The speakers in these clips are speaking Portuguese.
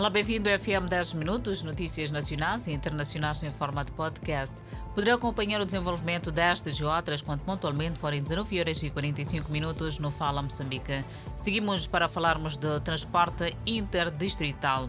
Olá, bem-vindo ao FM 10 Minutos, notícias nacionais e internacionais em forma de podcast. Poderá acompanhar o desenvolvimento destas e outras quando pontualmente forem 19 horas e 45 minutos no Fala Moçambique. Seguimos para falarmos de transporte interdistrital.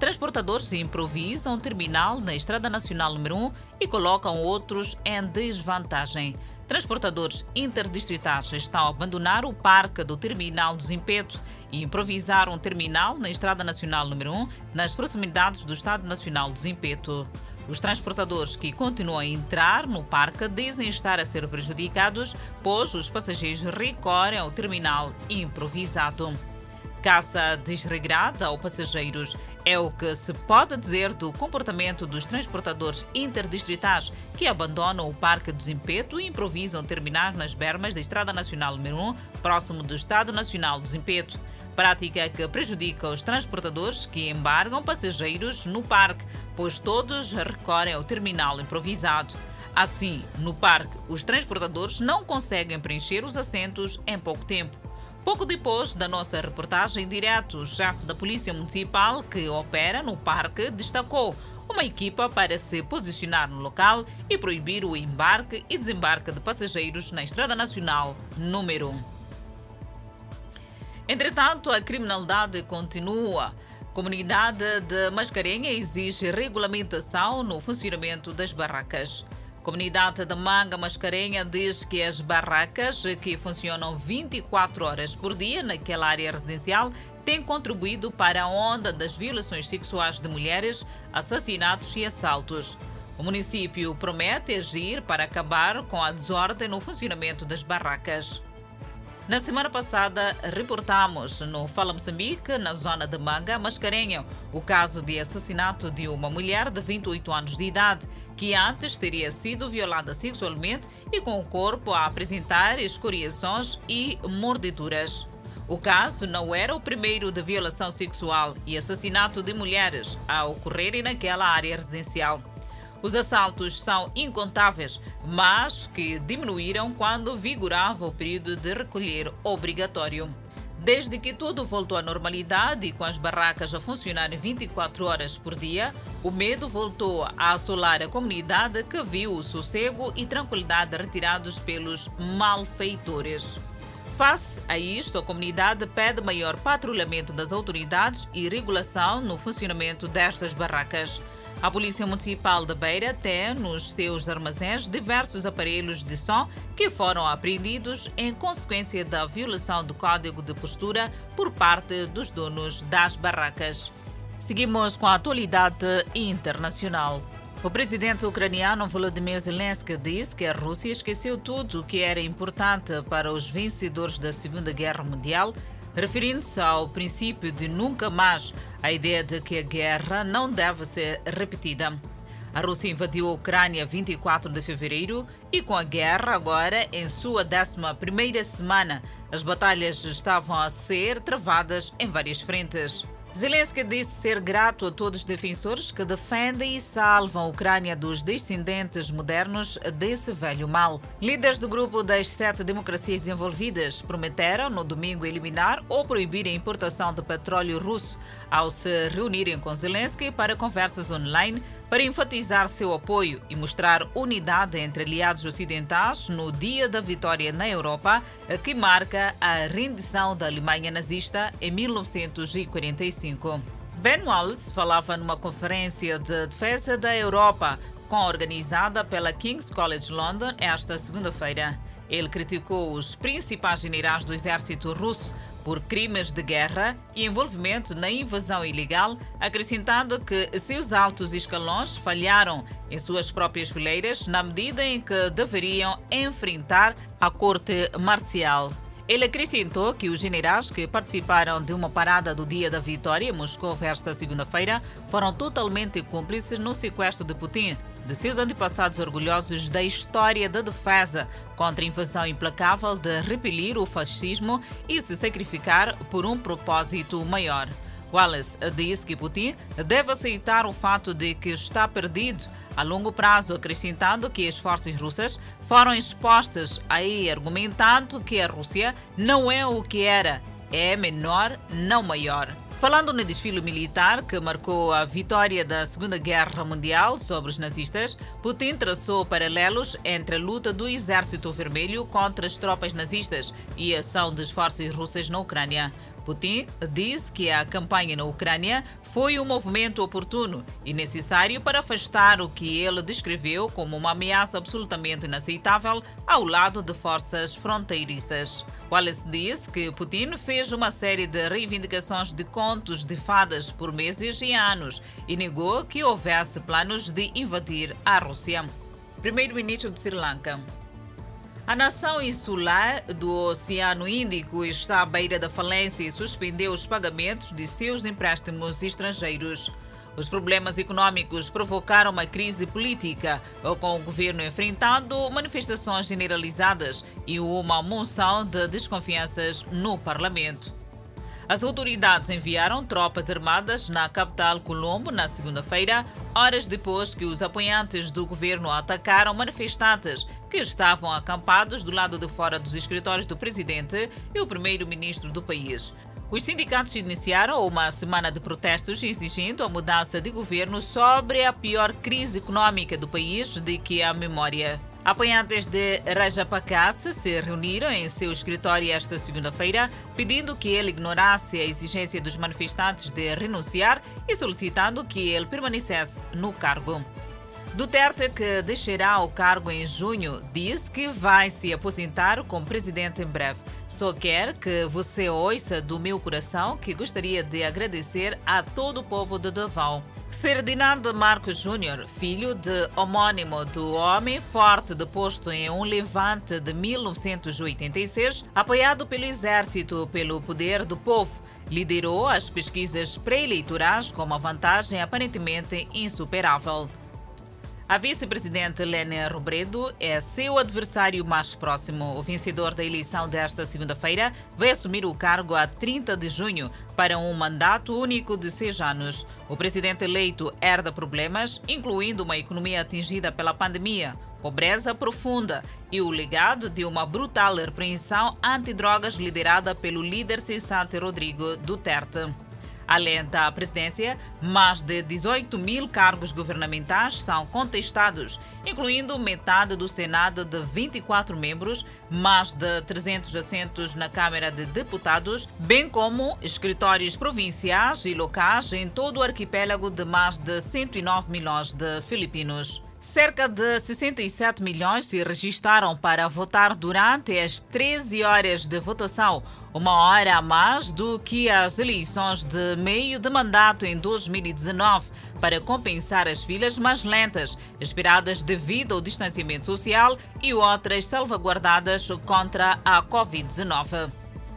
Transportadores improvisam terminal na Estrada Nacional número 1 e colocam outros em desvantagem. Transportadores interdistritais estão a abandonar o parque do terminal do Zimpeto e improvisar um terminal na Estrada Nacional número 1, nas proximidades do Estado Nacional do Zimpeto. Os transportadores que continuam a entrar no parque dizem estar a ser prejudicados, pois os passageiros recorrem ao terminal improvisado. Caça desregrada ao passageiros é o que se pode dizer do comportamento dos transportadores interdistritais que abandonam o Parque do Zimpeto e improvisam terminais nas bermas da Estrada Nacional número 1, próximo do Estado Nacional do Zimpeto. Prática que prejudica os transportadores que embargam passageiros no parque, pois todos recorrem ao terminal improvisado. Assim, no parque, os transportadores não conseguem preencher os assentos em pouco tempo. Pouco depois da nossa reportagem direto, o chefe da Polícia Municipal que opera no parque destacou uma equipa para se posicionar no local e proibir o embarque e desembarque de passageiros na Estrada Nacional número 1. Entretanto, a criminalidade continua. A comunidade de Mascarenha exige regulamentação no funcionamento das barracas. Comunidade de Manga Mascarenha diz que as barracas, que funcionam 24 horas por dia naquela área residencial, têm contribuído para a onda das violações sexuais de mulheres, assassinatos e assaltos. O município promete agir para acabar com a desordem no funcionamento das barracas. Na semana passada, reportamos no Fala Moçambique, na zona de Manga, Mascarenha, o caso de assassinato de uma mulher de 28 anos de idade, que antes teria sido violada sexualmente e com o corpo a apresentar escoriações e mordeduras. O caso não era o primeiro de violação sexual e assassinato de mulheres a ocorrerem naquela área residencial. Os assaltos são incontáveis, mas que diminuíram quando vigorava o período de recolher obrigatório. Desde que tudo voltou à normalidade e com as barracas a funcionar 24 horas por dia, o medo voltou a assolar a comunidade que viu o sossego e tranquilidade retirados pelos malfeitores. Face a isto, a comunidade pede maior patrulhamento das autoridades e regulação no funcionamento destas barracas. A Polícia Municipal de Beira tem nos seus armazéns diversos aparelhos de som que foram apreendidos em consequência da violação do Código de Postura por parte dos donos das barracas. Seguimos com a atualidade internacional. O presidente ucraniano Volodymyr Zelensky disse que a Rússia esqueceu tudo o que era importante para os vencedores da Segunda Guerra Mundial referindo-se ao princípio de nunca mais, a ideia de que a guerra não deve ser repetida. A Rússia invadiu a Ucrânia 24 de fevereiro e, com a guerra agora em sua 11 semana, as batalhas estavam a ser travadas em várias frentes. Zelensky disse ser grato a todos os defensores que defendem e salvam a Ucrânia dos descendentes modernos desse velho mal. Líderes do grupo das sete democracias desenvolvidas prometeram no domingo eliminar ou proibir a importação de petróleo russo ao se reunirem com Zelensky para conversas online para enfatizar seu apoio e mostrar unidade entre aliados ocidentais no dia da vitória na Europa, que marca a rendição da Alemanha nazista em 1945. Ben Wallace falava numa conferência de defesa da Europa, organizada pela King's College London esta segunda-feira. Ele criticou os principais generais do exército russo por crimes de guerra e envolvimento na invasão ilegal, acrescentando que seus altos escalões falharam em suas próprias fileiras na medida em que deveriam enfrentar a corte marcial. Ele acrescentou que os generais que participaram de uma parada do dia da vitória em Moscou esta segunda-feira foram totalmente cúmplices no sequestro de Putin, de seus antepassados orgulhosos da história da defesa contra a invasão implacável de repelir o fascismo e se sacrificar por um propósito maior. Wallace disse que Putin deve aceitar o fato de que está perdido a longo prazo, acrescentando que as forças russas foram expostas aí, argumentando que a Rússia não é o que era, é menor, não maior. Falando no desfile militar que marcou a vitória da Segunda Guerra Mundial sobre os nazistas, Putin traçou paralelos entre a luta do Exército Vermelho contra as tropas nazistas e a ação das forças russas na Ucrânia. Putin disse que a campanha na Ucrânia foi um movimento oportuno e necessário para afastar o que ele descreveu como uma ameaça absolutamente inaceitável ao lado de forças fronteiriças. Wallace disse que Putin fez uma série de reivindicações de contos de fadas por meses e anos e negou que houvesse planos de invadir a Rússia. Primeiro-ministro de Sri Lanka a nação insular do Oceano Índico está à beira da falência e suspendeu os pagamentos de seus empréstimos estrangeiros. Os problemas econômicos provocaram uma crise política, com o governo enfrentando manifestações generalizadas e uma moção de desconfianças no parlamento. As autoridades enviaram tropas armadas na capital Colombo na segunda-feira, horas depois que os apoiantes do governo atacaram manifestantes que estavam acampados do lado de fora dos escritórios do presidente e o primeiro-ministro do país. Os sindicatos iniciaram uma semana de protestos exigindo a mudança de governo sobre a pior crise econômica do país de que há memória. Apoiantes de Rajapaksa se reuniram em seu escritório esta segunda-feira, pedindo que ele ignorasse a exigência dos manifestantes de renunciar e solicitando que ele permanecesse no cargo. Duterte, que deixará o cargo em junho, diz que vai se aposentar como presidente em breve. Só quer que você ouça do meu coração que gostaria de agradecer a todo o povo de Davao. Ferdinando Marcos Júnior, filho de homônimo do homem forte deposto em um levante de 1986, apoiado pelo exército pelo poder do povo, liderou as pesquisas pré-eleitorais com uma vantagem aparentemente insuperável. A vice-presidente Lene Robredo é seu adversário mais próximo. O vencedor da eleição desta segunda-feira vai assumir o cargo a 30 de junho para um mandato único de seis anos. O presidente eleito herda problemas, incluindo uma economia atingida pela pandemia, pobreza profunda e o legado de uma brutal repreensão antidrogas liderada pelo líder sensato Rodrigo Duterte. Além da presidência, mais de 18 mil cargos governamentais são contestados, incluindo metade do Senado de 24 membros, mais de 300 assentos na Câmara de Deputados, bem como escritórios provinciais e locais em todo o arquipélago de mais de 109 milhões de filipinos. Cerca de 67 milhões se registaram para votar durante as 13 horas de votação, uma hora a mais do que as eleições de meio de mandato em 2019, para compensar as filas mais lentas, esperadas devido ao distanciamento social e outras salvaguardadas contra a Covid-19.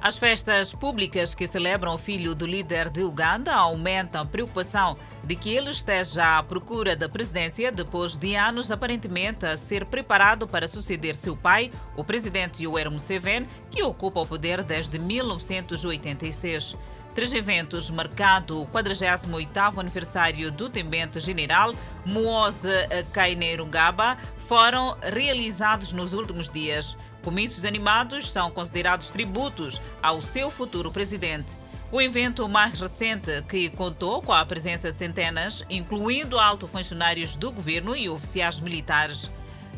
As festas públicas que celebram o filho do líder de Uganda aumentam a preocupação de que ele esteja à procura da presidência depois de anos aparentemente a ser preparado para suceder seu pai, o presidente Yoweri Museveni, que ocupa o poder desde 1986. Três eventos marcando o 48º aniversário do Tembente General Muoze Kainerugaba foram realizados nos últimos dias. Comícios animados são considerados tributos ao seu futuro presidente. O evento mais recente, que contou com a presença de centenas, incluindo altos funcionários do governo e oficiais militares.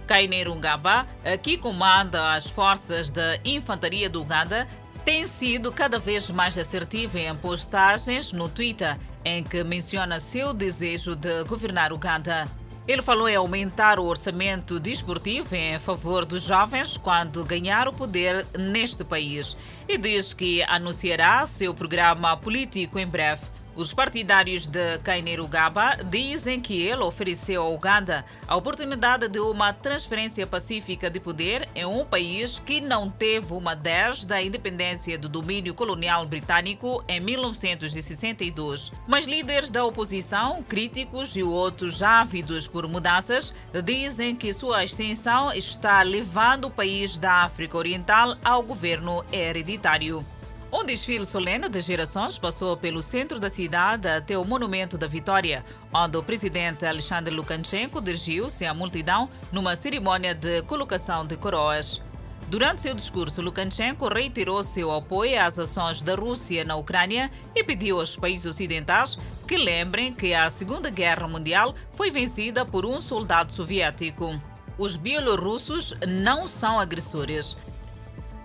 Kaineiro Ngaba, que comanda as forças da infantaria do Uganda, tem sido cada vez mais assertivo em postagens no Twitter, em que menciona seu desejo de governar Uganda. Ele falou em aumentar o orçamento desportivo em favor dos jovens quando ganhar o poder neste país e diz que anunciará seu programa político em breve. Os partidários de Kainerugaba dizem que ele ofereceu à Uganda a oportunidade de uma transferência pacífica de poder em um país que não teve uma desde a independência do domínio colonial britânico em 1962. Mas líderes da oposição, críticos e outros ávidos por mudanças dizem que sua extensão está levando o país da África Oriental ao governo hereditário. Um desfile solene de gerações passou pelo centro da cidade até o Monumento da Vitória, onde o presidente Alexandre Lukashenko dirigiu-se à multidão numa cerimônia de colocação de coroas. Durante seu discurso, Lukashenko reiterou seu apoio às ações da Rússia na Ucrânia e pediu aos países ocidentais que lembrem que a Segunda Guerra Mundial foi vencida por um soldado soviético. Os bielorrussos não são agressores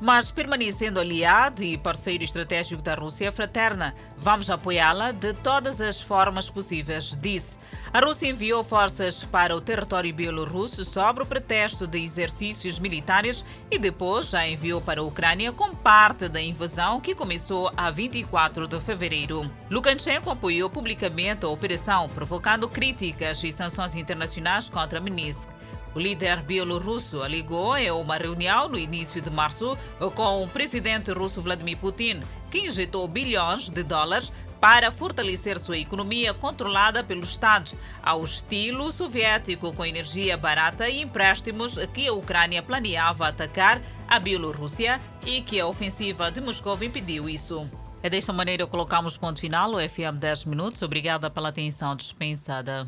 mas permanecendo aliado e parceiro estratégico da Rússia fraterna. Vamos apoiá-la de todas as formas possíveis, disse. A Rússia enviou forças para o território bielorrusso sobre o pretexto de exercícios militares e depois já enviou para a Ucrânia com parte da invasão que começou a 24 de fevereiro. Lukashenko apoiou publicamente a operação, provocando críticas e sanções internacionais contra Minsk. O líder bielorrusso alegou em uma reunião no início de março com o presidente russo Vladimir Putin, que injetou bilhões de dólares para fortalecer sua economia controlada pelo Estado, ao estilo soviético, com energia barata e empréstimos que a Ucrânia planeava atacar a Bielorrússia e que a ofensiva de Moscou impediu isso. É desta maneira que colocamos ponto final o FM 10 Minutos. Obrigada pela atenção dispensada.